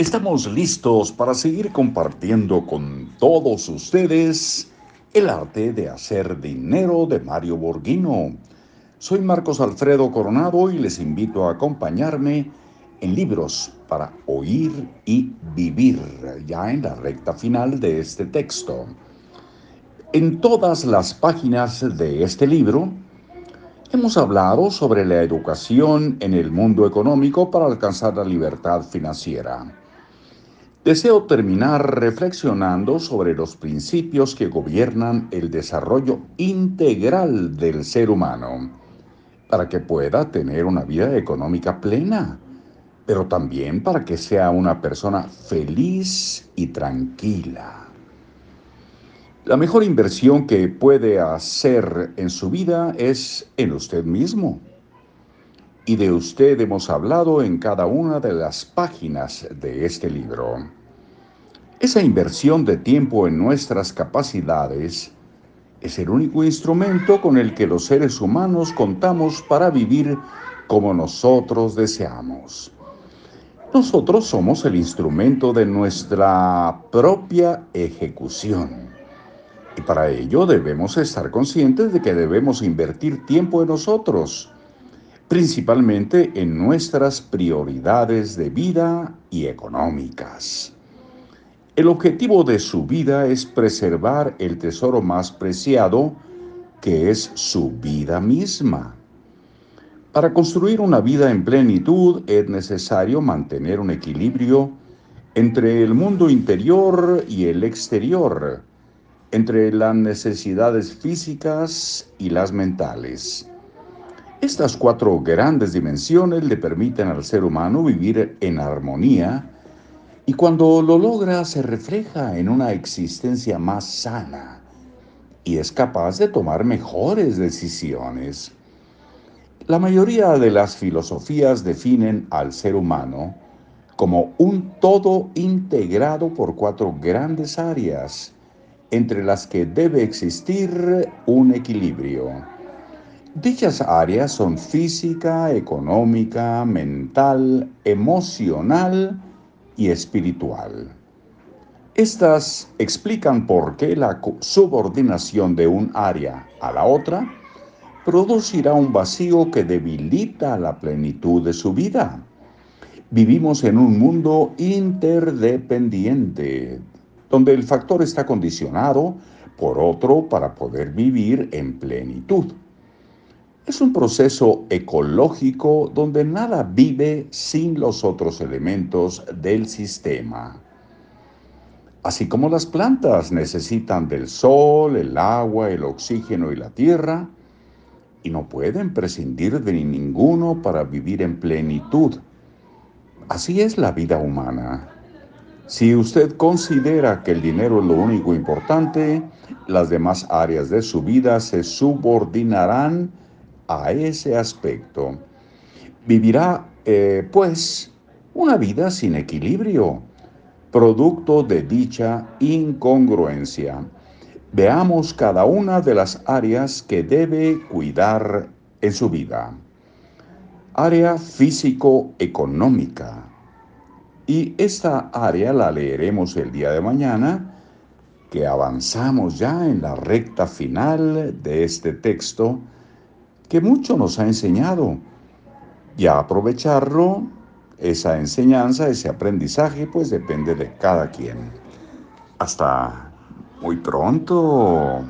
Estamos listos para seguir compartiendo con todos ustedes el arte de hacer dinero de Mario Borghino. Soy Marcos Alfredo Coronado y les invito a acompañarme en libros para oír y vivir, ya en la recta final de este texto. En todas las páginas de este libro, Hemos hablado sobre la educación en el mundo económico para alcanzar la libertad financiera. Deseo terminar reflexionando sobre los principios que gobiernan el desarrollo integral del ser humano para que pueda tener una vida económica plena, pero también para que sea una persona feliz y tranquila. La mejor inversión que puede hacer en su vida es en usted mismo. Y de usted hemos hablado en cada una de las páginas de este libro. Esa inversión de tiempo en nuestras capacidades es el único instrumento con el que los seres humanos contamos para vivir como nosotros deseamos. Nosotros somos el instrumento de nuestra propia ejecución. Y para ello debemos estar conscientes de que debemos invertir tiempo en nosotros, principalmente en nuestras prioridades de vida y económicas. El objetivo de su vida es preservar el tesoro más preciado, que es su vida misma. Para construir una vida en plenitud es necesario mantener un equilibrio entre el mundo interior y el exterior, entre las necesidades físicas y las mentales. Estas cuatro grandes dimensiones le permiten al ser humano vivir en armonía y cuando lo logra se refleja en una existencia más sana y es capaz de tomar mejores decisiones. La mayoría de las filosofías definen al ser humano como un todo integrado por cuatro grandes áreas entre las que debe existir un equilibrio. Dichas áreas son física, económica, mental, emocional y espiritual. Estas explican por qué la subordinación de un área a la otra producirá un vacío que debilita la plenitud de su vida. Vivimos en un mundo interdependiente, donde el factor está condicionado por otro para poder vivir en plenitud. Es un proceso ecológico donde nada vive sin los otros elementos del sistema. Así como las plantas necesitan del sol, el agua, el oxígeno y la tierra, y no pueden prescindir de ninguno para vivir en plenitud. Así es la vida humana. Si usted considera que el dinero es lo único importante, las demás áreas de su vida se subordinarán a ese aspecto. Vivirá, eh, pues, una vida sin equilibrio, producto de dicha incongruencia. Veamos cada una de las áreas que debe cuidar en su vida. Área físico-económica y esta área la leeremos el día de mañana, que avanzamos ya en la recta final de este texto que mucho nos ha enseñado. Y a aprovecharlo, esa enseñanza, ese aprendizaje, pues depende de cada quien. Hasta muy pronto.